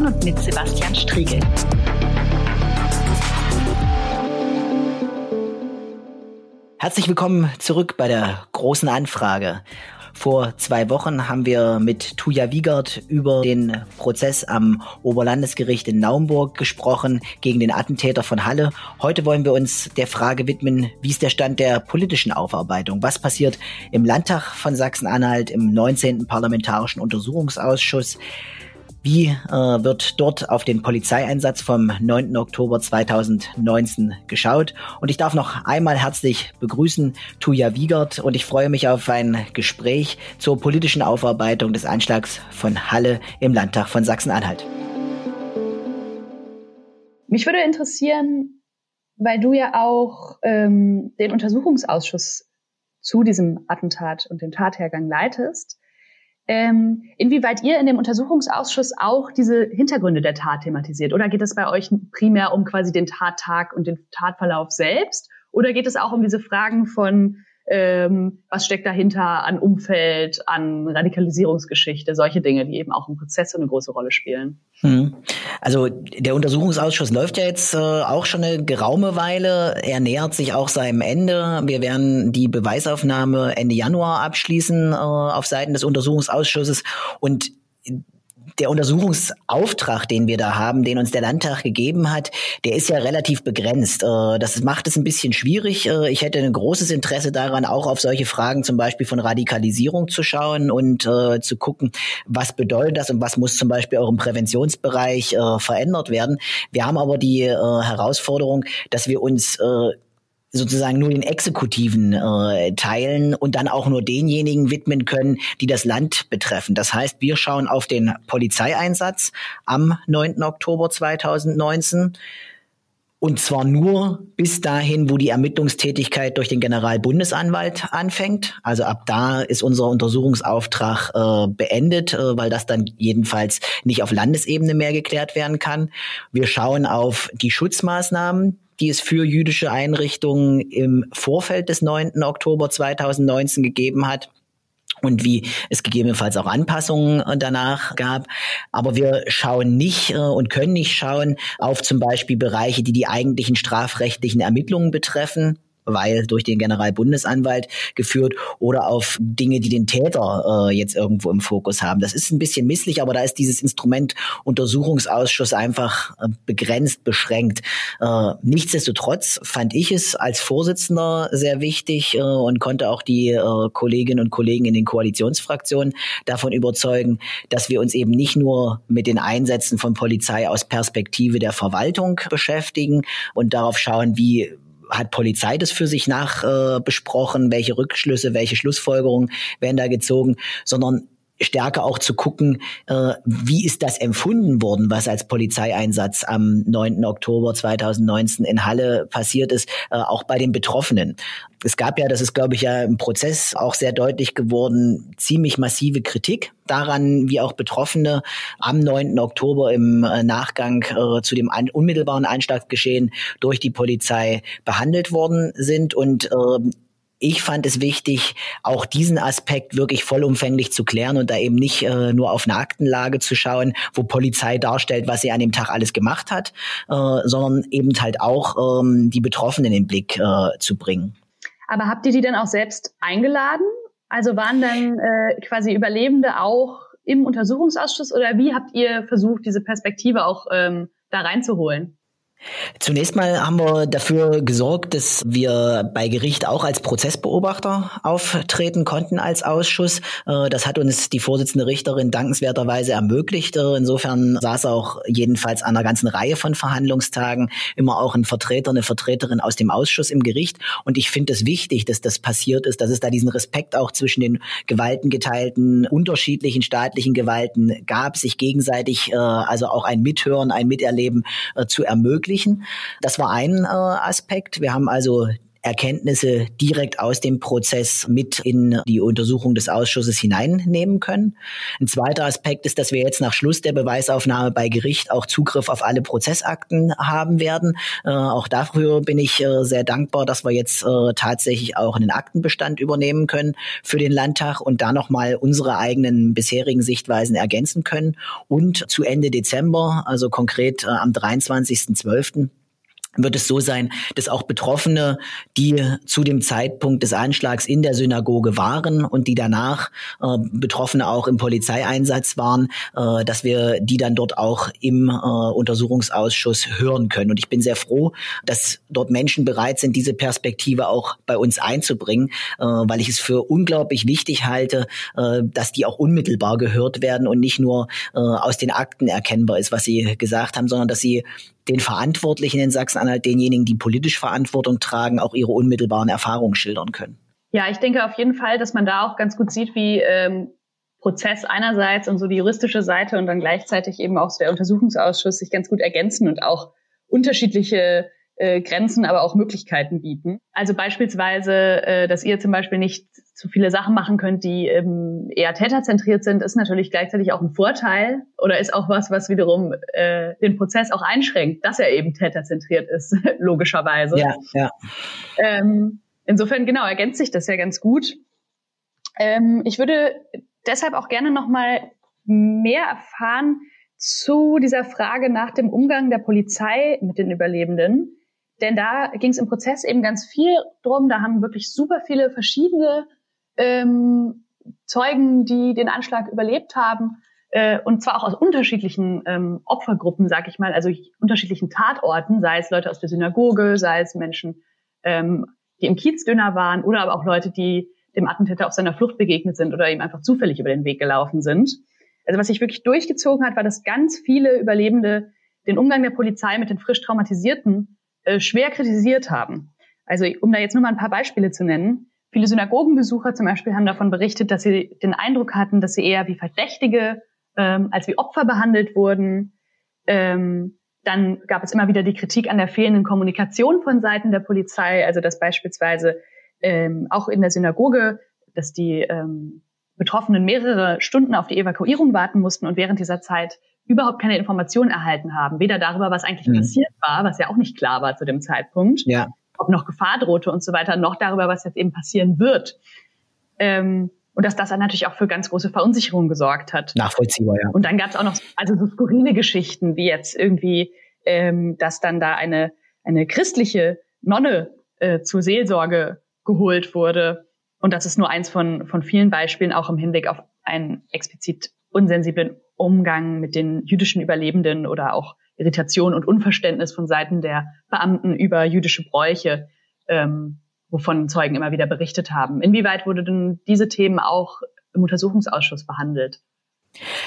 von und mit Sebastian Striegel. Herzlich willkommen zurück bei der großen Anfrage. Vor zwei Wochen haben wir mit Tuja Wiegert über den Prozess am Oberlandesgericht in Naumburg gesprochen gegen den Attentäter von Halle. Heute wollen wir uns der Frage widmen, wie ist der Stand der politischen Aufarbeitung? Was passiert im Landtag von Sachsen-Anhalt, im 19. Parlamentarischen Untersuchungsausschuss? Wie äh, wird dort auf den Polizeieinsatz vom 9. Oktober 2019 geschaut? Und ich darf noch einmal herzlich begrüßen Tuja Wiegert und ich freue mich auf ein Gespräch zur politischen Aufarbeitung des Anschlags von Halle im Landtag von Sachsen-Anhalt. Mich würde interessieren, weil du ja auch ähm, den Untersuchungsausschuss zu diesem Attentat und dem Tathergang leitest ähm, inwieweit ihr in dem Untersuchungsausschuss auch diese Hintergründe der Tat thematisiert. Oder geht es bei euch primär um quasi den Tattag und den Tatverlauf selbst? Oder geht es auch um diese Fragen von ähm, was steckt dahinter an Umfeld, an Radikalisierungsgeschichte, solche Dinge, die eben auch im Prozess eine große Rolle spielen. Hm. Also der Untersuchungsausschuss läuft ja jetzt äh, auch schon eine geraume Weile. Er nähert sich auch seinem Ende. Wir werden die Beweisaufnahme Ende Januar abschließen äh, auf Seiten des Untersuchungsausschusses und der Untersuchungsauftrag, den wir da haben, den uns der Landtag gegeben hat, der ist ja relativ begrenzt. Äh, das macht es ein bisschen schwierig. Äh, ich hätte ein großes Interesse daran, auch auf solche Fragen zum Beispiel von Radikalisierung zu schauen und äh, zu gucken, was bedeutet das und was muss zum Beispiel auch im Präventionsbereich verändert werden. Wir haben aber die Herausforderung, dass wir uns sozusagen nur den exekutiven äh, Teilen und dann auch nur denjenigen widmen können, die das Land betreffen. Das heißt, wir schauen auf den Polizeieinsatz am 9. Oktober 2019. Und zwar nur bis dahin, wo die Ermittlungstätigkeit durch den Generalbundesanwalt anfängt. Also ab da ist unser Untersuchungsauftrag äh, beendet, äh, weil das dann jedenfalls nicht auf Landesebene mehr geklärt werden kann. Wir schauen auf die Schutzmaßnahmen, die es für jüdische Einrichtungen im Vorfeld des 9. Oktober 2019 gegeben hat und wie es gegebenenfalls auch Anpassungen danach gab. Aber wir schauen nicht äh, und können nicht schauen auf zum Beispiel Bereiche, die die eigentlichen strafrechtlichen Ermittlungen betreffen weil durch den Generalbundesanwalt geführt oder auf Dinge, die den Täter äh, jetzt irgendwo im Fokus haben. Das ist ein bisschen misslich, aber da ist dieses Instrument Untersuchungsausschuss einfach äh, begrenzt, beschränkt. Äh, nichtsdestotrotz fand ich es als Vorsitzender sehr wichtig äh, und konnte auch die äh, Kolleginnen und Kollegen in den Koalitionsfraktionen davon überzeugen, dass wir uns eben nicht nur mit den Einsätzen von Polizei aus Perspektive der Verwaltung beschäftigen und darauf schauen, wie hat Polizei das für sich nach äh, besprochen, welche Rückschlüsse, welche Schlussfolgerungen werden da gezogen, sondern stärker auch zu gucken, äh, wie ist das empfunden worden, was als Polizeieinsatz am 9. Oktober 2019 in Halle passiert ist, äh, auch bei den Betroffenen. Es gab ja, das ist glaube ich ja im Prozess auch sehr deutlich geworden, ziemlich massive Kritik daran, wie auch Betroffene am 9. Oktober im äh, Nachgang äh, zu dem unmittelbaren Einschlagsgeschehen durch die Polizei behandelt worden sind und äh, ich fand es wichtig, auch diesen Aspekt wirklich vollumfänglich zu klären und da eben nicht äh, nur auf eine Aktenlage zu schauen, wo Polizei darstellt, was sie an dem Tag alles gemacht hat, äh, sondern eben halt auch ähm, die Betroffenen in den Blick äh, zu bringen. Aber habt ihr die dann auch selbst eingeladen? Also waren dann äh, quasi Überlebende auch im Untersuchungsausschuss oder wie habt ihr versucht, diese Perspektive auch ähm, da reinzuholen? Zunächst mal haben wir dafür gesorgt, dass wir bei Gericht auch als Prozessbeobachter auftreten konnten als Ausschuss. Äh, das hat uns die Vorsitzende Richterin dankenswerterweise ermöglicht. Äh, insofern saß auch jedenfalls an einer ganzen Reihe von Verhandlungstagen immer auch ein Vertreter, eine Vertreterin aus dem Ausschuss im Gericht. Und ich finde es wichtig, dass das passiert ist, dass es da diesen Respekt auch zwischen den gewaltengeteilten, unterschiedlichen staatlichen Gewalten gab, sich gegenseitig äh, also auch ein Mithören, ein Miterleben zu ermöglichen ermöglichen. Das war ein äh, Aspekt. Wir haben also Erkenntnisse direkt aus dem Prozess mit in die Untersuchung des Ausschusses hineinnehmen können. Ein zweiter Aspekt ist, dass wir jetzt nach Schluss der Beweisaufnahme bei Gericht auch Zugriff auf alle Prozessakten haben werden. Äh, auch dafür bin ich äh, sehr dankbar, dass wir jetzt äh, tatsächlich auch einen Aktenbestand übernehmen können für den Landtag und da nochmal unsere eigenen bisherigen Sichtweisen ergänzen können. Und zu Ende Dezember, also konkret äh, am 23.12., wird es so sein, dass auch Betroffene, die zu dem Zeitpunkt des Anschlags in der Synagoge waren und die danach äh, Betroffene auch im Polizeieinsatz waren, äh, dass wir die dann dort auch im äh, Untersuchungsausschuss hören können. Und ich bin sehr froh, dass dort Menschen bereit sind, diese Perspektive auch bei uns einzubringen, äh, weil ich es für unglaublich wichtig halte, äh, dass die auch unmittelbar gehört werden und nicht nur äh, aus den Akten erkennbar ist, was Sie gesagt haben, sondern dass sie den Verantwortlichen in Sachsen-Anhalt, denjenigen, die politisch Verantwortung tragen, auch ihre unmittelbaren Erfahrungen schildern können. Ja, ich denke auf jeden Fall, dass man da auch ganz gut sieht, wie ähm, Prozess einerseits und so die juristische Seite und dann gleichzeitig eben auch so der Untersuchungsausschuss sich ganz gut ergänzen und auch unterschiedliche äh, Grenzen, aber auch Möglichkeiten bieten. Also beispielsweise, äh, dass ihr zum Beispiel nicht zu viele Sachen machen könnt, die ähm, eher täterzentriert sind, ist natürlich gleichzeitig auch ein Vorteil oder ist auch was, was wiederum äh, den Prozess auch einschränkt, dass er eben täterzentriert ist, logischerweise. Ja, ja. Ähm, insofern, genau, ergänzt sich das ja ganz gut. Ähm, ich würde deshalb auch gerne nochmal mehr erfahren zu dieser Frage nach dem Umgang der Polizei mit den Überlebenden. Denn da ging es im Prozess eben ganz viel drum. Da haben wirklich super viele verschiedene ähm, Zeugen, die den Anschlag überlebt haben, äh, und zwar auch aus unterschiedlichen ähm, Opfergruppen, sag ich mal, also unterschiedlichen Tatorten, sei es Leute aus der Synagoge, sei es Menschen, ähm, die im Kiezdöner waren, oder aber auch Leute, die dem Attentäter auf seiner Flucht begegnet sind oder ihm einfach zufällig über den Weg gelaufen sind. Also was sich wirklich durchgezogen hat, war, dass ganz viele Überlebende den Umgang der Polizei mit den frisch traumatisierten äh, schwer kritisiert haben. Also um da jetzt nur mal ein paar Beispiele zu nennen. Viele Synagogenbesucher zum Beispiel haben davon berichtet, dass sie den Eindruck hatten, dass sie eher wie Verdächtige ähm, als wie Opfer behandelt wurden. Ähm, dann gab es immer wieder die Kritik an der fehlenden Kommunikation von Seiten der Polizei, also dass beispielsweise ähm, auch in der Synagoge, dass die ähm, Betroffenen mehrere Stunden auf die Evakuierung warten mussten und während dieser Zeit überhaupt keine Informationen erhalten haben, weder darüber, was eigentlich mhm. passiert war, was ja auch nicht klar war zu dem Zeitpunkt, ja. ob noch Gefahr drohte und so weiter, noch darüber, was jetzt eben passieren wird. Ähm, und dass das dann natürlich auch für ganz große Verunsicherung gesorgt hat. Nachvollziehbar, ja. Und dann gab es auch noch also so skurrile Geschichten, wie jetzt irgendwie, ähm, dass dann da eine, eine christliche Nonne äh, zur Seelsorge geholt wurde. Und das ist nur eins von, von vielen Beispielen, auch im Hinblick auf einen explizit unsensiblen Umgang mit den jüdischen Überlebenden oder auch Irritation und Unverständnis von Seiten der Beamten über jüdische Bräuche, ähm, wovon Zeugen immer wieder berichtet haben. Inwieweit wurde denn diese Themen auch im Untersuchungsausschuss behandelt?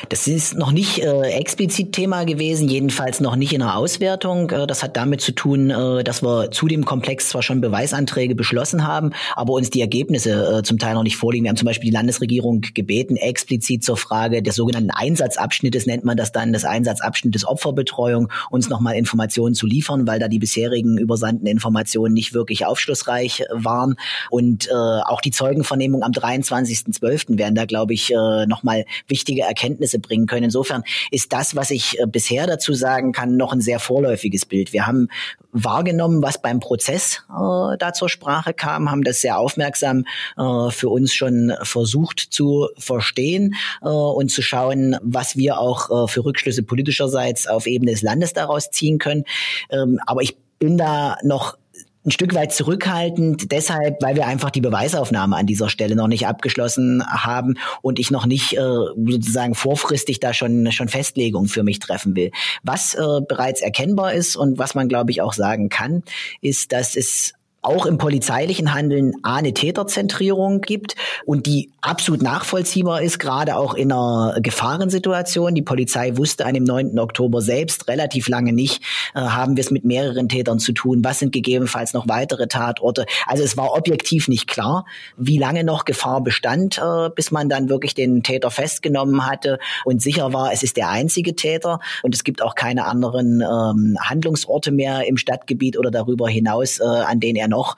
Das ist noch nicht äh, explizit Thema gewesen, jedenfalls noch nicht in der Auswertung. Äh, das hat damit zu tun, äh, dass wir zu dem Komplex zwar schon Beweisanträge beschlossen haben, aber uns die Ergebnisse äh, zum Teil noch nicht vorliegen. Wir haben zum Beispiel die Landesregierung gebeten, explizit zur Frage des sogenannten Einsatzabschnittes, nennt man das dann, des Einsatzabschnittes Opferbetreuung, uns nochmal Informationen zu liefern, weil da die bisherigen übersandten Informationen nicht wirklich aufschlussreich waren. Und äh, auch die Zeugenvernehmung am 23.12. werden da, glaube ich, äh, nochmal wichtige Erkenntnisse bringen können. Insofern ist das, was ich äh, bisher dazu sagen kann, noch ein sehr vorläufiges Bild. Wir haben wahrgenommen, was beim Prozess äh, da zur Sprache kam, haben das sehr aufmerksam äh, für uns schon versucht zu verstehen äh, und zu schauen, was wir auch äh, für Rückschlüsse politischerseits auf Ebene des Landes daraus ziehen können. Ähm, aber ich bin da noch ein Stück weit zurückhaltend, deshalb, weil wir einfach die Beweisaufnahme an dieser Stelle noch nicht abgeschlossen haben und ich noch nicht äh, sozusagen vorfristig da schon schon Festlegungen für mich treffen will. Was äh, bereits erkennbar ist und was man glaube ich auch sagen kann, ist, dass es auch im polizeilichen Handeln A, eine Täterzentrierung gibt und die absolut nachvollziehbar ist, gerade auch in einer Gefahrensituation. Die Polizei wusste an dem 9. Oktober selbst relativ lange nicht, äh, haben wir es mit mehreren Tätern zu tun, was sind gegebenenfalls noch weitere Tatorte. Also es war objektiv nicht klar, wie lange noch Gefahr bestand, äh, bis man dann wirklich den Täter festgenommen hatte und sicher war, es ist der einzige Täter und es gibt auch keine anderen ähm, Handlungsorte mehr im Stadtgebiet oder darüber hinaus, äh, an denen er noch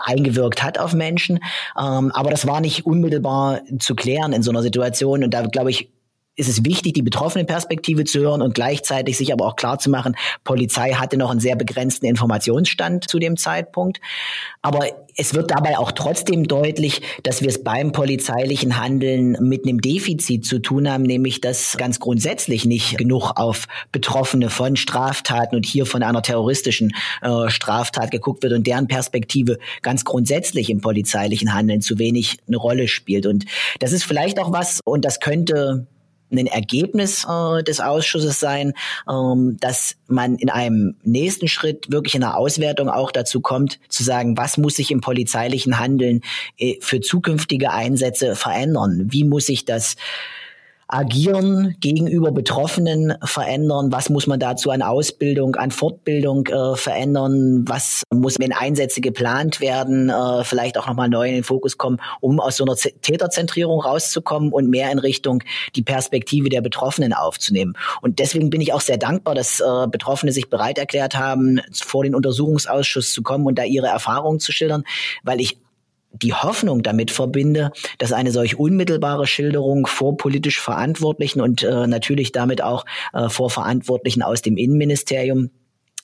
eingewirkt hat auf Menschen. Ähm, aber das war nicht unmittelbar zu klären in so einer Situation. Und da glaube ich, ist es wichtig, die betroffene Perspektive zu hören und gleichzeitig sich aber auch klar zu machen, Polizei hatte noch einen sehr begrenzten Informationsstand zu dem Zeitpunkt. Aber es wird dabei auch trotzdem deutlich, dass wir es beim polizeilichen Handeln mit einem Defizit zu tun haben, nämlich dass ganz grundsätzlich nicht genug auf Betroffene von Straftaten und hier von einer terroristischen äh, Straftat geguckt wird und deren Perspektive ganz grundsätzlich im polizeilichen Handeln zu wenig eine Rolle spielt. Und das ist vielleicht auch was, und das könnte ein Ergebnis äh, des Ausschusses sein, ähm, dass man in einem nächsten Schritt wirklich in der Auswertung auch dazu kommt, zu sagen, was muss sich im polizeilichen Handeln äh, für zukünftige Einsätze verändern? Wie muss sich das Agieren gegenüber Betroffenen verändern? Was muss man dazu an Ausbildung, an Fortbildung äh, verändern? Was muss, wenn Einsätze geplant werden, äh, vielleicht auch nochmal neu in den Fokus kommen, um aus so einer Z Täterzentrierung rauszukommen und mehr in Richtung die Perspektive der Betroffenen aufzunehmen? Und deswegen bin ich auch sehr dankbar, dass äh, Betroffene sich bereit erklärt haben, vor den Untersuchungsausschuss zu kommen und da ihre Erfahrungen zu schildern, weil ich die Hoffnung damit verbinde, dass eine solch unmittelbare Schilderung vor politisch Verantwortlichen und äh, natürlich damit auch äh, vor Verantwortlichen aus dem Innenministerium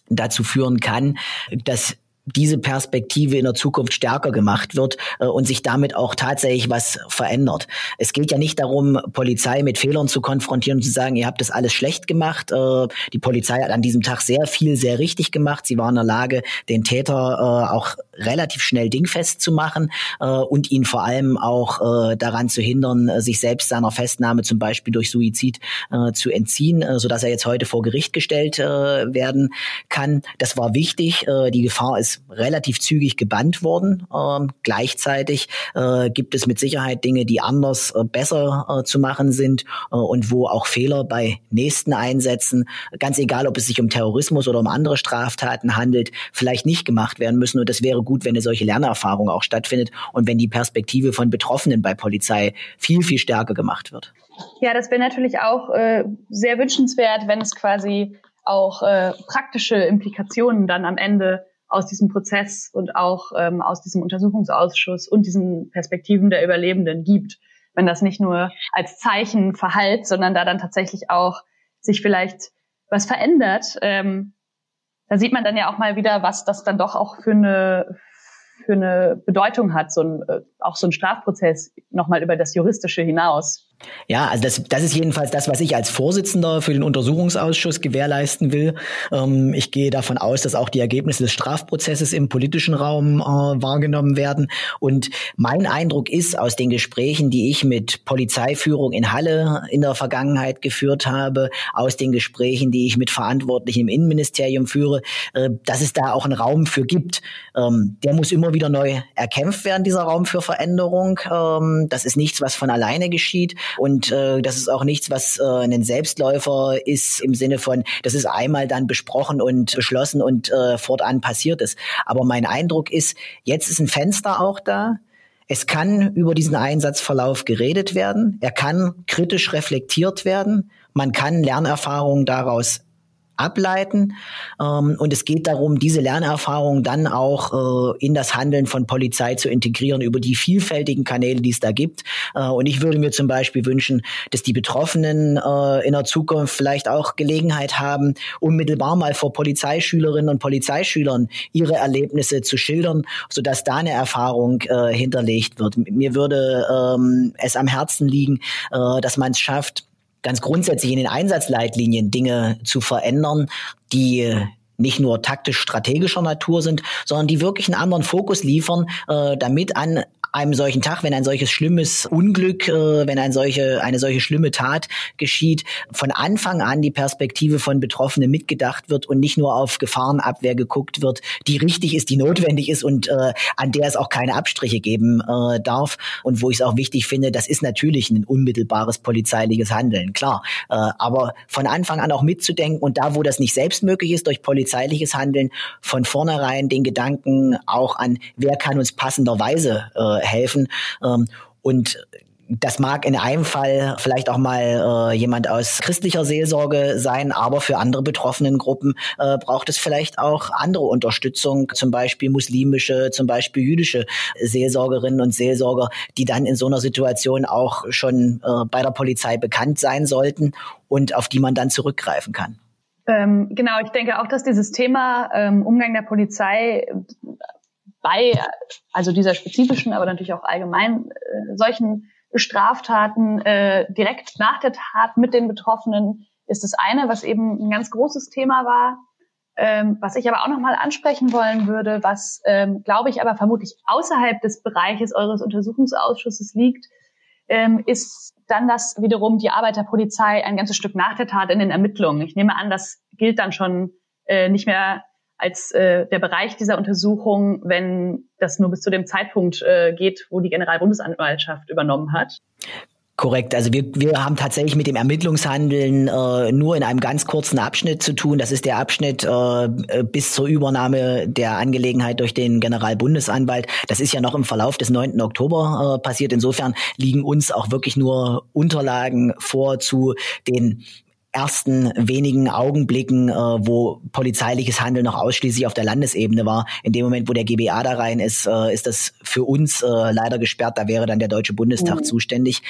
dazu führen kann, dass diese Perspektive in der Zukunft stärker gemacht wird äh, und sich damit auch tatsächlich was verändert. Es geht ja nicht darum, Polizei mit Fehlern zu konfrontieren und zu sagen, ihr habt das alles schlecht gemacht. Äh, die Polizei hat an diesem Tag sehr viel, sehr richtig gemacht. Sie war in der Lage, den Täter äh, auch relativ schnell dingfest zu machen äh, und ihn vor allem auch äh, daran zu hindern, äh, sich selbst seiner Festnahme zum Beispiel durch Suizid äh, zu entziehen, äh, sodass er jetzt heute vor Gericht gestellt äh, werden kann. Das war wichtig. Äh, die Gefahr ist relativ zügig gebannt worden. Ähm, gleichzeitig äh, gibt es mit Sicherheit Dinge, die anders äh, besser äh, zu machen sind äh, und wo auch Fehler bei nächsten Einsätzen, ganz egal, ob es sich um Terrorismus oder um andere Straftaten handelt, vielleicht nicht gemacht werden müssen. Und das wäre gut, wenn eine solche Lernerfahrung auch stattfindet und wenn die Perspektive von Betroffenen bei Polizei viel, viel stärker gemacht wird. Ja, das wäre natürlich auch äh, sehr wünschenswert, wenn es quasi auch äh, praktische Implikationen dann am Ende aus diesem Prozess und auch ähm, aus diesem Untersuchungsausschuss und diesen Perspektiven der Überlebenden gibt. Wenn das nicht nur als Zeichen verhallt, sondern da dann tatsächlich auch sich vielleicht was verändert, ähm, da sieht man dann ja auch mal wieder, was das dann doch auch für eine für eine Bedeutung hat, so ein, äh, auch so ein Strafprozess nochmal über das Juristische hinaus. Ja, also das, das ist jedenfalls das, was ich als Vorsitzender für den Untersuchungsausschuss gewährleisten will. Ähm, ich gehe davon aus, dass auch die Ergebnisse des Strafprozesses im politischen Raum äh, wahrgenommen werden. Und mein Eindruck ist aus den Gesprächen, die ich mit Polizeiführung in Halle in der Vergangenheit geführt habe, aus den Gesprächen, die ich mit Verantwortlichen im Innenministerium führe, äh, dass es da auch einen Raum für gibt. Ähm, der muss immer wieder neu erkämpft werden, dieser Raum für Veränderung. Ähm, das ist nichts, was von alleine geschieht. Und äh, das ist auch nichts, was äh, ein Selbstläufer ist im Sinne von, das ist einmal dann besprochen und beschlossen und äh, fortan passiert ist. Aber mein Eindruck ist, jetzt ist ein Fenster auch da. Es kann über diesen Einsatzverlauf geredet werden. Er kann kritisch reflektiert werden. Man kann Lernerfahrungen daraus ableiten. Ähm, und es geht darum, diese Lernerfahrung dann auch äh, in das Handeln von Polizei zu integrieren über die vielfältigen Kanäle, die es da gibt. Äh, und ich würde mir zum Beispiel wünschen, dass die Betroffenen äh, in der Zukunft vielleicht auch Gelegenheit haben, unmittelbar mal vor Polizeischülerinnen und Polizeischülern ihre Erlebnisse zu schildern, sodass da eine Erfahrung äh, hinterlegt wird. Mir würde ähm, es am Herzen liegen, äh, dass man es schafft, ganz grundsätzlich in den Einsatzleitlinien Dinge zu verändern, die nicht nur taktisch-strategischer Natur sind, sondern die wirklich einen anderen Fokus liefern, äh, damit an einem solchen Tag, wenn ein solches schlimmes Unglück, äh, wenn ein solche, eine solche schlimme Tat geschieht, von Anfang an die Perspektive von Betroffenen mitgedacht wird und nicht nur auf Gefahrenabwehr geguckt wird, die richtig ist, die notwendig ist und äh, an der es auch keine Abstriche geben äh, darf. Und wo ich es auch wichtig finde, das ist natürlich ein unmittelbares polizeiliches Handeln, klar. Äh, aber von Anfang an auch mitzudenken und da, wo das nicht selbst möglich ist, durch polizeiliches Handeln, von vornherein den Gedanken auch an, wer kann uns passenderweise äh, helfen. Ähm, und das mag in einem Fall vielleicht auch mal äh, jemand aus christlicher Seelsorge sein, aber für andere betroffenen Gruppen äh, braucht es vielleicht auch andere Unterstützung, zum Beispiel muslimische, zum Beispiel jüdische Seelsorgerinnen und Seelsorger, die dann in so einer Situation auch schon äh, bei der Polizei bekannt sein sollten und auf die man dann zurückgreifen kann. Ähm, genau, ich denke auch, dass dieses Thema ähm, Umgang der Polizei bei also dieser spezifischen, aber natürlich auch allgemein äh, solchen Straftaten äh, direkt nach der Tat mit den Betroffenen ist das eine, was eben ein ganz großes Thema war. Ähm, was ich aber auch nochmal ansprechen wollen würde, was, ähm, glaube ich, aber vermutlich außerhalb des Bereiches eures Untersuchungsausschusses liegt, ähm, ist dann das wiederum die Arbeit der Polizei ein ganzes Stück nach der Tat in den Ermittlungen. Ich nehme an, das gilt dann schon äh, nicht mehr als äh, der Bereich dieser Untersuchung, wenn das nur bis zu dem Zeitpunkt äh, geht, wo die Generalbundesanwaltschaft übernommen hat. Korrekt. Also wir, wir haben tatsächlich mit dem Ermittlungshandeln äh, nur in einem ganz kurzen Abschnitt zu tun. Das ist der Abschnitt äh, bis zur Übernahme der Angelegenheit durch den Generalbundesanwalt. Das ist ja noch im Verlauf des 9. Oktober äh, passiert. Insofern liegen uns auch wirklich nur Unterlagen vor zu den ersten wenigen Augenblicken, äh, wo polizeiliches Handeln noch ausschließlich auf der Landesebene war. In dem Moment, wo der GBA da rein ist, äh, ist das für uns äh, leider gesperrt. Da wäre dann der Deutsche Bundestag mhm. zuständig.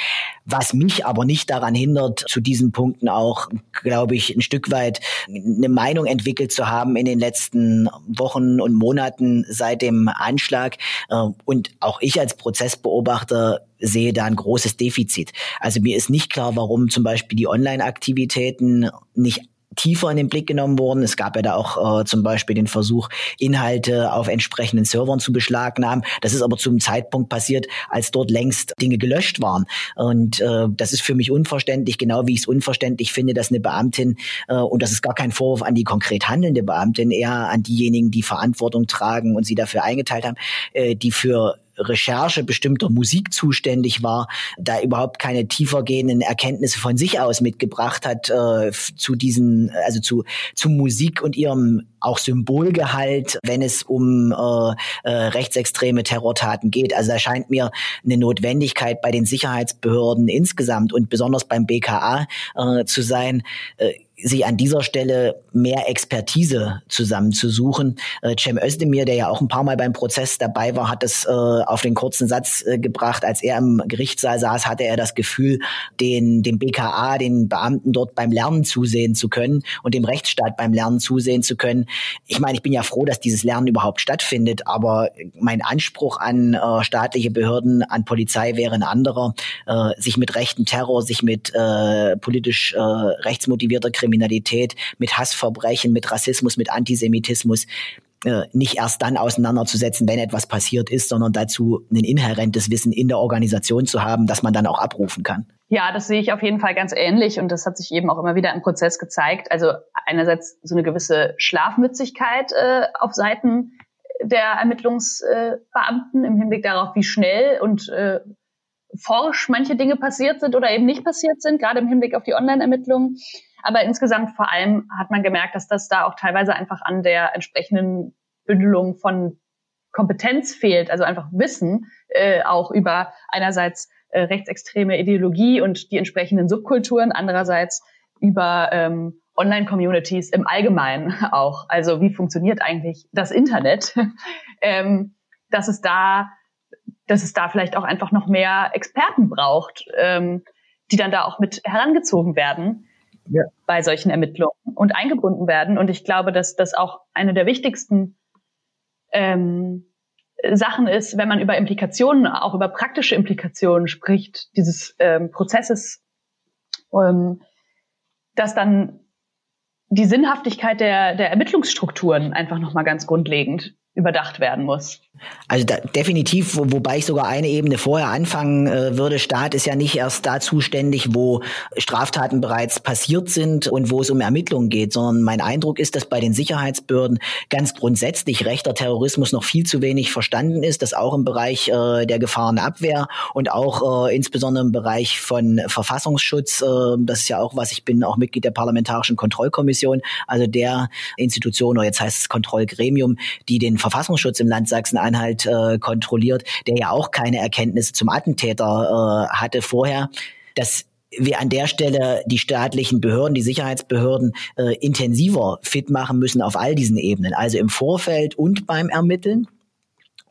Was mich aber nicht daran hindert, zu diesen Punkten auch, glaube ich, ein Stück weit eine Meinung entwickelt zu haben in den letzten Wochen und Monaten seit dem Anschlag. Äh, und auch ich als Prozessbeobachter sehe da ein großes Defizit. Also mir ist nicht klar, warum zum Beispiel die Online-Aktivitäten nicht tiefer in den Blick genommen wurden. Es gab ja da auch äh, zum Beispiel den Versuch, Inhalte auf entsprechenden Servern zu beschlagnahmen. Das ist aber zum Zeitpunkt passiert, als dort längst Dinge gelöscht waren. Und äh, das ist für mich unverständlich, genau wie ich es unverständlich finde, dass eine Beamtin, äh, und das ist gar kein Vorwurf an die konkret handelnde Beamtin, eher an diejenigen, die Verantwortung tragen und sie dafür eingeteilt haben, äh, die für Recherche bestimmter Musik zuständig war, da überhaupt keine tiefergehenden Erkenntnisse von sich aus mitgebracht hat äh, zu diesen, also zu, zu Musik und ihrem auch Symbolgehalt, wenn es um äh, äh, rechtsextreme Terrortaten geht. Also da scheint mir eine Notwendigkeit bei den Sicherheitsbehörden insgesamt und besonders beim BKA äh, zu sein, äh, sich an dieser Stelle mehr Expertise zusammenzusuchen. Äh, Cem Özdemir, der ja auch ein paar Mal beim Prozess dabei war, hat es äh, auf den kurzen Satz äh, gebracht. Als er im Gerichtssaal saß, hatte er das Gefühl, den, dem BKA, den Beamten dort beim Lernen zusehen zu können und dem Rechtsstaat beim Lernen zusehen zu können. Ich meine, ich bin ja froh, dass dieses Lernen überhaupt stattfindet, aber mein Anspruch an äh, staatliche Behörden, an Polizei wäre ein anderer, äh, sich mit rechten Terror, sich mit äh, politisch äh, rechtsmotivierter Kriminalität Kriminalität, mit Hassverbrechen, mit Rassismus, mit Antisemitismus äh, nicht erst dann auseinanderzusetzen, wenn etwas passiert ist, sondern dazu ein inhärentes Wissen in der Organisation zu haben, das man dann auch abrufen kann. Ja, das sehe ich auf jeden Fall ganz ähnlich und das hat sich eben auch immer wieder im Prozess gezeigt. Also einerseits so eine gewisse Schlafmützigkeit äh, auf Seiten der Ermittlungsbeamten äh, im Hinblick darauf, wie schnell und äh, forsch manche Dinge passiert sind oder eben nicht passiert sind, gerade im Hinblick auf die Online-Ermittlungen. Aber insgesamt vor allem hat man gemerkt, dass das da auch teilweise einfach an der entsprechenden Bündelung von Kompetenz fehlt, also einfach Wissen äh, auch über einerseits äh, rechtsextreme Ideologie und die entsprechenden Subkulturen, andererseits über ähm, Online-Communities im Allgemeinen auch. Also wie funktioniert eigentlich das Internet? ähm, dass es da, dass es da vielleicht auch einfach noch mehr Experten braucht, ähm, die dann da auch mit herangezogen werden ja. bei solchen Ermittlungen und eingebunden werden. Und ich glaube, dass das auch eine der wichtigsten ähm, Sachen ist, wenn man über Implikationen, auch über praktische Implikationen spricht, dieses ähm, Prozesses, ähm, dass dann die Sinnhaftigkeit der, der Ermittlungsstrukturen einfach nochmal ganz grundlegend überdacht werden muss. Also da, definitiv, wo, wobei ich sogar eine Ebene vorher anfangen äh, würde. Staat ist ja nicht erst da zuständig, wo Straftaten bereits passiert sind und wo es um Ermittlungen geht, sondern mein Eindruck ist, dass bei den Sicherheitsbehörden ganz grundsätzlich rechter Terrorismus noch viel zu wenig verstanden ist, dass auch im Bereich äh, der Gefahrenabwehr und auch äh, insbesondere im Bereich von Verfassungsschutz, äh, das ist ja auch was, ich bin auch Mitglied der Parlamentarischen Kontrollkommission, also der Institution, oder jetzt heißt es Kontrollgremium, die den Ver Verfassungsschutz im Land Sachsen-Anhalt äh, kontrolliert, der ja auch keine Erkenntnisse zum Attentäter äh, hatte vorher. Das wir an der Stelle die staatlichen Behörden, die Sicherheitsbehörden äh, intensiver fit machen müssen auf all diesen Ebenen, also im Vorfeld und beim Ermitteln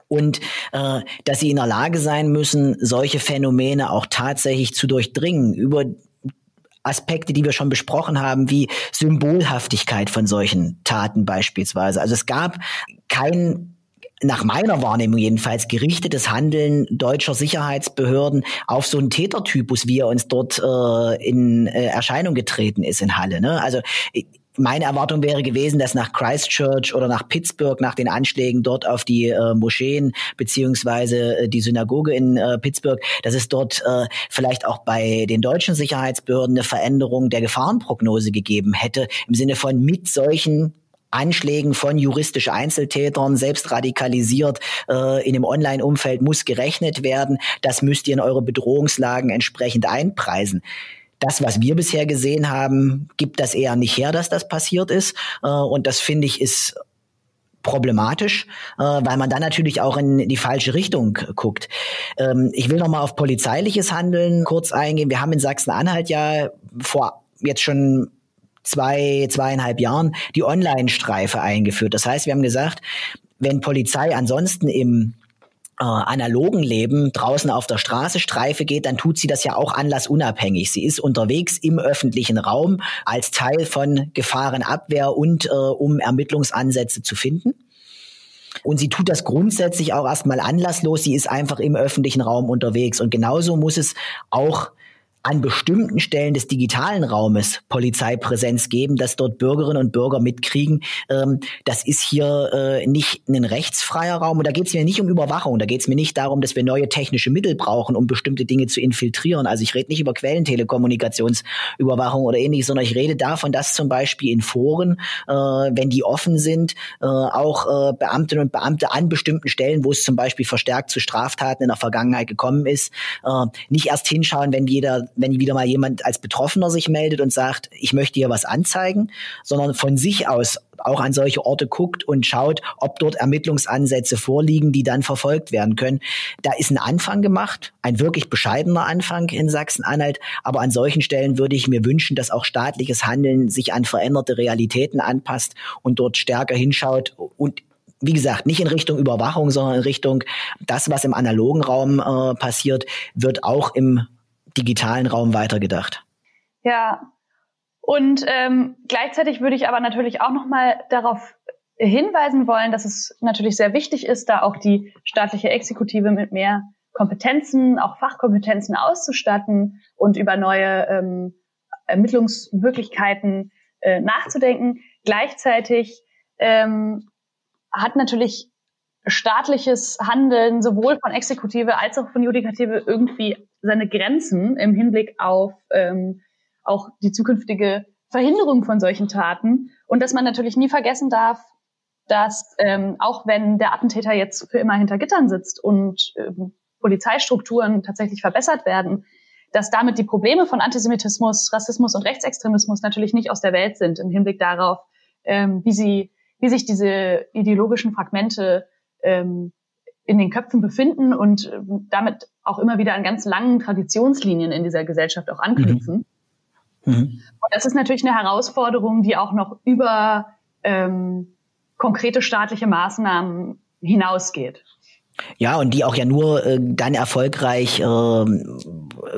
und äh, dass sie in der Lage sein müssen, solche Phänomene auch tatsächlich zu durchdringen über Aspekte, die wir schon besprochen haben, wie Symbolhaftigkeit von solchen Taten beispielsweise. Also es gab kein nach meiner Wahrnehmung jedenfalls gerichtetes Handeln deutscher Sicherheitsbehörden auf so einen Tätertypus, wie er uns dort äh, in äh, Erscheinung getreten ist in Halle. Ne? Also meine Erwartung wäre gewesen, dass nach Christchurch oder nach Pittsburgh, nach den Anschlägen dort auf die äh, Moscheen beziehungsweise äh, die Synagoge in äh, Pittsburgh, dass es dort äh, vielleicht auch bei den deutschen Sicherheitsbehörden eine Veränderung der Gefahrenprognose gegeben hätte, im Sinne von mit solchen Anschlägen von juristischen Einzeltätern, selbst radikalisiert äh, in dem Online-Umfeld muss gerechnet werden. Das müsst ihr in eure Bedrohungslagen entsprechend einpreisen. Das, was wir bisher gesehen haben, gibt das eher nicht her, dass das passiert ist. Äh, und das finde ich ist problematisch, äh, weil man dann natürlich auch in die falsche Richtung guckt. Ähm, ich will noch mal auf polizeiliches Handeln kurz eingehen. Wir haben in Sachsen-Anhalt ja vor jetzt schon zwei, zweieinhalb Jahren die Online-Streife eingeführt. Das heißt, wir haben gesagt, wenn Polizei ansonsten im äh, analogen Leben draußen auf der Straße Streife geht, dann tut sie das ja auch anlassunabhängig. Sie ist unterwegs im öffentlichen Raum als Teil von Gefahrenabwehr und äh, um Ermittlungsansätze zu finden. Und sie tut das grundsätzlich auch erstmal anlasslos. Sie ist einfach im öffentlichen Raum unterwegs. Und genauso muss es auch an bestimmten Stellen des digitalen Raumes Polizeipräsenz geben, dass dort Bürgerinnen und Bürger mitkriegen, ähm, das ist hier äh, nicht ein rechtsfreier Raum. Und da geht es mir nicht um Überwachung, da geht es mir nicht darum, dass wir neue technische Mittel brauchen, um bestimmte Dinge zu infiltrieren. Also ich rede nicht über Quellentelekommunikationsüberwachung oder ähnliches, sondern ich rede davon, dass zum Beispiel in Foren, äh, wenn die offen sind, äh, auch äh, Beamtinnen und Beamte an bestimmten Stellen, wo es zum Beispiel verstärkt zu Straftaten in der Vergangenheit gekommen ist, äh, nicht erst hinschauen, wenn jeder wenn wieder mal jemand als Betroffener sich meldet und sagt, ich möchte hier was anzeigen, sondern von sich aus auch an solche Orte guckt und schaut, ob dort Ermittlungsansätze vorliegen, die dann verfolgt werden können. Da ist ein Anfang gemacht, ein wirklich bescheidener Anfang in Sachsen-Anhalt, aber an solchen Stellen würde ich mir wünschen, dass auch staatliches Handeln sich an veränderte Realitäten anpasst und dort stärker hinschaut und wie gesagt, nicht in Richtung Überwachung, sondern in Richtung das, was im analogen Raum äh, passiert, wird auch im digitalen Raum weitergedacht. Ja, und ähm, gleichzeitig würde ich aber natürlich auch noch mal darauf hinweisen wollen, dass es natürlich sehr wichtig ist, da auch die staatliche Exekutive mit mehr Kompetenzen, auch Fachkompetenzen auszustatten und über neue ähm, Ermittlungsmöglichkeiten äh, nachzudenken. Gleichzeitig ähm, hat natürlich staatliches Handeln sowohl von Exekutive als auch von Judikative irgendwie seine Grenzen im Hinblick auf ähm, auch die zukünftige Verhinderung von solchen Taten. Und dass man natürlich nie vergessen darf, dass ähm, auch wenn der Attentäter jetzt für immer hinter Gittern sitzt und ähm, Polizeistrukturen tatsächlich verbessert werden, dass damit die Probleme von Antisemitismus, Rassismus und Rechtsextremismus natürlich nicht aus der Welt sind im Hinblick darauf, ähm, wie sie, wie sich diese ideologischen Fragmente ähm, in den Köpfen befinden und äh, damit auch immer wieder an ganz langen Traditionslinien in dieser Gesellschaft auch anknüpfen. Mhm. Mhm. Und das ist natürlich eine Herausforderung, die auch noch über ähm, konkrete staatliche Maßnahmen hinausgeht. Ja, und die auch ja nur äh, dann erfolgreich äh,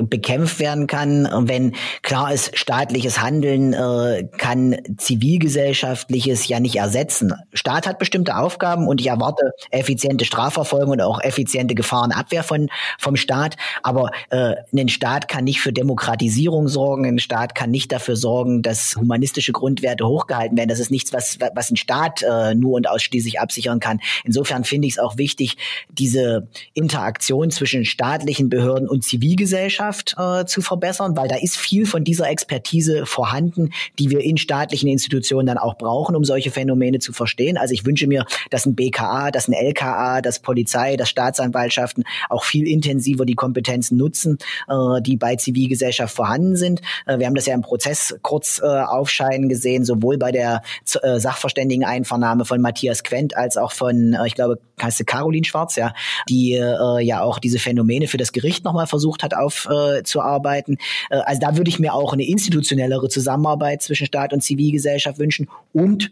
bekämpft werden kann, wenn klar ist, staatliches Handeln äh, kann zivilgesellschaftliches ja nicht ersetzen. Staat hat bestimmte Aufgaben und ich erwarte effiziente Strafverfolgung und auch effiziente Gefahrenabwehr von, vom Staat. Aber äh, ein Staat kann nicht für Demokratisierung sorgen, ein Staat kann nicht dafür sorgen, dass humanistische Grundwerte hochgehalten werden. Das ist nichts, was, was ein Staat äh, nur und ausschließlich absichern kann. Insofern finde ich es auch wichtig, diese Interaktion zwischen staatlichen Behörden und Zivilgesellschaft Zivilgesellschaft äh, zu verbessern, weil da ist viel von dieser Expertise vorhanden, die wir in staatlichen Institutionen dann auch brauchen, um solche Phänomene zu verstehen. Also ich wünsche mir, dass ein BKA, dass ein LKA, dass Polizei, dass Staatsanwaltschaften auch viel intensiver die Kompetenzen nutzen, äh, die bei Zivilgesellschaft vorhanden sind. Äh, wir haben das ja im Prozess kurz äh, aufscheinen gesehen, sowohl bei der äh, Sachverständigeneinvernahme von Matthias Quent als auch von, äh, ich glaube, heißt sie Caroline Schwarz, ja, die äh, ja auch diese Phänomene für das Gericht nochmal versucht hat aufzuarbeiten. Äh, also da würde ich mir auch eine institutionellere Zusammenarbeit zwischen Staat und Zivilgesellschaft wünschen und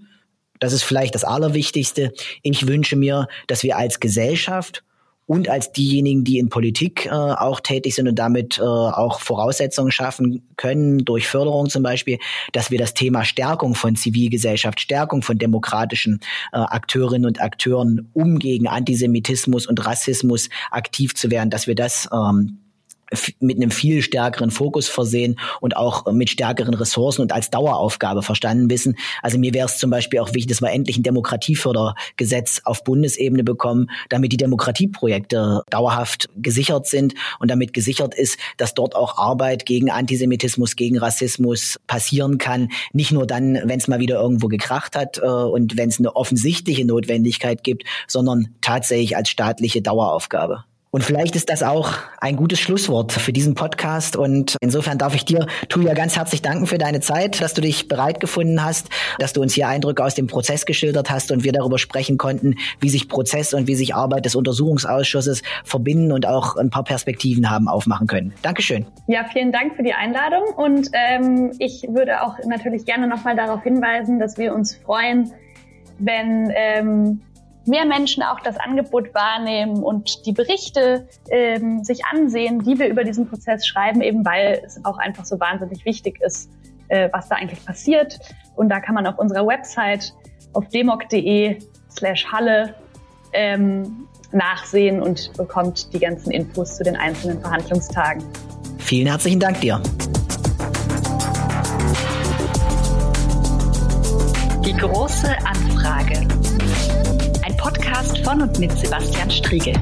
das ist vielleicht das Allerwichtigste. Ich wünsche mir, dass wir als Gesellschaft und als diejenigen, die in Politik äh, auch tätig sind und damit äh, auch Voraussetzungen schaffen können, durch Förderung zum Beispiel, dass wir das Thema Stärkung von Zivilgesellschaft, Stärkung von demokratischen äh, Akteurinnen und Akteuren, um gegen Antisemitismus und Rassismus aktiv zu werden, dass wir das ähm, mit einem viel stärkeren Fokus versehen und auch mit stärkeren Ressourcen und als Daueraufgabe verstanden wissen. Also mir wäre es zum Beispiel auch wichtig, dass wir endlich ein Demokratiefördergesetz auf Bundesebene bekommen, damit die Demokratieprojekte dauerhaft gesichert sind und damit gesichert ist, dass dort auch Arbeit gegen Antisemitismus, gegen Rassismus passieren kann. Nicht nur dann, wenn es mal wieder irgendwo gekracht hat äh, und wenn es eine offensichtliche Notwendigkeit gibt, sondern tatsächlich als staatliche Daueraufgabe. Und vielleicht ist das auch ein gutes Schlusswort für diesen Podcast. Und insofern darf ich dir, Tuja, ganz herzlich danken für deine Zeit, dass du dich bereit gefunden hast, dass du uns hier Eindrücke aus dem Prozess geschildert hast und wir darüber sprechen konnten, wie sich Prozess und wie sich Arbeit des Untersuchungsausschusses verbinden und auch ein paar Perspektiven haben aufmachen können. Dankeschön. Ja, vielen Dank für die Einladung. Und ähm, ich würde auch natürlich gerne nochmal darauf hinweisen, dass wir uns freuen, wenn ähm, mehr Menschen auch das Angebot wahrnehmen und die Berichte ähm, sich ansehen, die wir über diesen Prozess schreiben, eben weil es auch einfach so wahnsinnig wichtig ist, äh, was da eigentlich passiert. Und da kann man auf unserer Website auf demok.de slash Halle ähm, nachsehen und bekommt die ganzen Infos zu den einzelnen Verhandlungstagen. Vielen herzlichen Dank dir. Die große Anfrage. Podcast von und mit Sebastian Striegel.